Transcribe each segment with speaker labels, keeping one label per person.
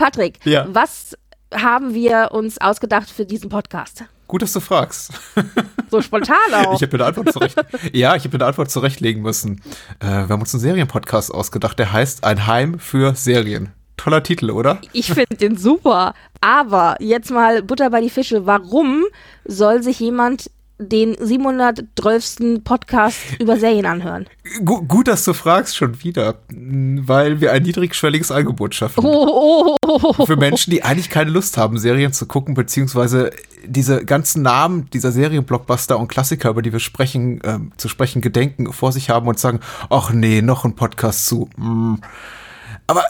Speaker 1: Patrick,
Speaker 2: Ja.
Speaker 1: was haben wir uns ausgedacht für diesen Podcast?
Speaker 2: Gut, dass du fragst.
Speaker 1: So spontan auch.
Speaker 2: Ich habe mir eine Antwort zurecht. ja, ich habe mir eine Antwort zurechtlegen müssen. Äh, wir haben uns einen Serienpodcast ausgedacht, der heißt Ein Heim für Serien. Toller Titel, oder?
Speaker 1: Ich finde den super. Aber jetzt mal Butter bei die Fische. Warum soll sich jemand den 712. Podcast über Serien anhören?
Speaker 2: Gu gut, dass du fragst schon wieder, weil wir ein niedrigschwelliges Angebot schaffen.
Speaker 1: Oh, oh, oh, oh.
Speaker 2: Für Menschen, die eigentlich keine Lust haben, Serien zu gucken, beziehungsweise diese ganzen Namen dieser Serienblockbuster und Klassiker, über die wir sprechen, ähm, zu sprechen gedenken, vor sich haben und sagen, ach nee, noch ein Podcast zu. Mm. Aber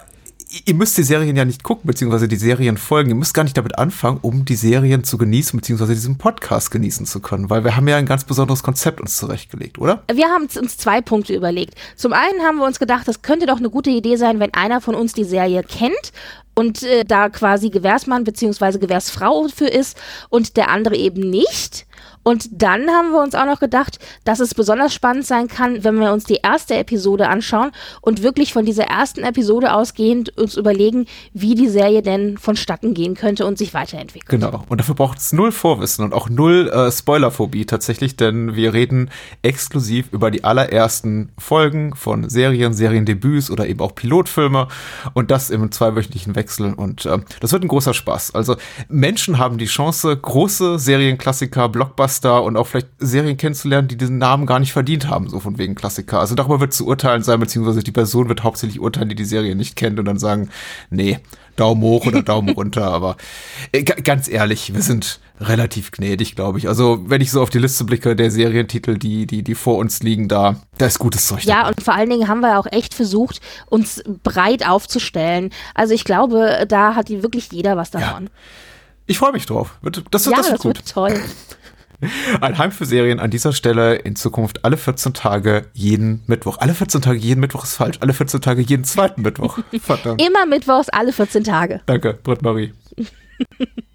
Speaker 2: ihr müsst die Serien ja nicht gucken, beziehungsweise die Serien folgen. Ihr müsst gar nicht damit anfangen, um die Serien zu genießen, beziehungsweise diesen Podcast genießen zu können, weil wir haben ja ein ganz besonderes Konzept uns zurechtgelegt, oder?
Speaker 1: Wir haben uns zwei Punkte überlegt. Zum einen haben wir uns gedacht, das könnte doch eine gute Idee sein, wenn einer von uns die Serie kennt und äh, da quasi Gewährsmann bzw. Gewährsfrau für ist und der andere eben nicht. Und dann haben wir uns auch noch gedacht, dass es besonders spannend sein kann, wenn wir uns die erste Episode anschauen und wirklich von dieser ersten Episode ausgehend uns überlegen, wie die Serie denn vonstatten gehen könnte und sich weiterentwickelt.
Speaker 2: Genau. Und dafür braucht es null Vorwissen und auch null äh, Spoilerphobie tatsächlich, denn wir reden exklusiv über die allerersten Folgen von Serien, Seriendebüts oder eben auch Pilotfilme und das im zweiwöchentlichen Wechsel. Und äh, das wird ein großer Spaß. Also Menschen haben die Chance, große Serienklassiker, Blockbuster und auch vielleicht Serien kennenzulernen, die diesen Namen gar nicht verdient haben, so von wegen Klassiker. Also darüber wird zu urteilen sein, beziehungsweise die Person wird hauptsächlich urteilen, die die Serie nicht kennt und dann sagen, nee, Daumen hoch oder Daumen runter. Aber äh, ga- ganz ehrlich, wir sind relativ gnädig, glaube ich. Also wenn ich so auf die Liste blicke der Serientitel, die, die, die vor uns liegen, da, da ist gutes Zeug
Speaker 1: Ja,
Speaker 2: dabei.
Speaker 1: und vor allen Dingen haben wir auch echt versucht, uns breit aufzustellen. Also ich glaube, da hat wirklich jeder was davon.
Speaker 2: Ich freue mich drauf. Wird- Das,
Speaker 1: Ja,
Speaker 2: das
Speaker 1: das,
Speaker 2: wird gut.
Speaker 1: wird toll.
Speaker 2: Ein Heim für Serien an dieser Stelle in Zukunft alle 14 Tage jeden Mittwoch. Alle 14 Tage jeden Mittwoch ist falsch. Alle 14 Tage jeden zweiten Mittwoch. Verdammt.
Speaker 1: Immer mittwochs alle 14 Tage.
Speaker 2: Danke, Britt Marie.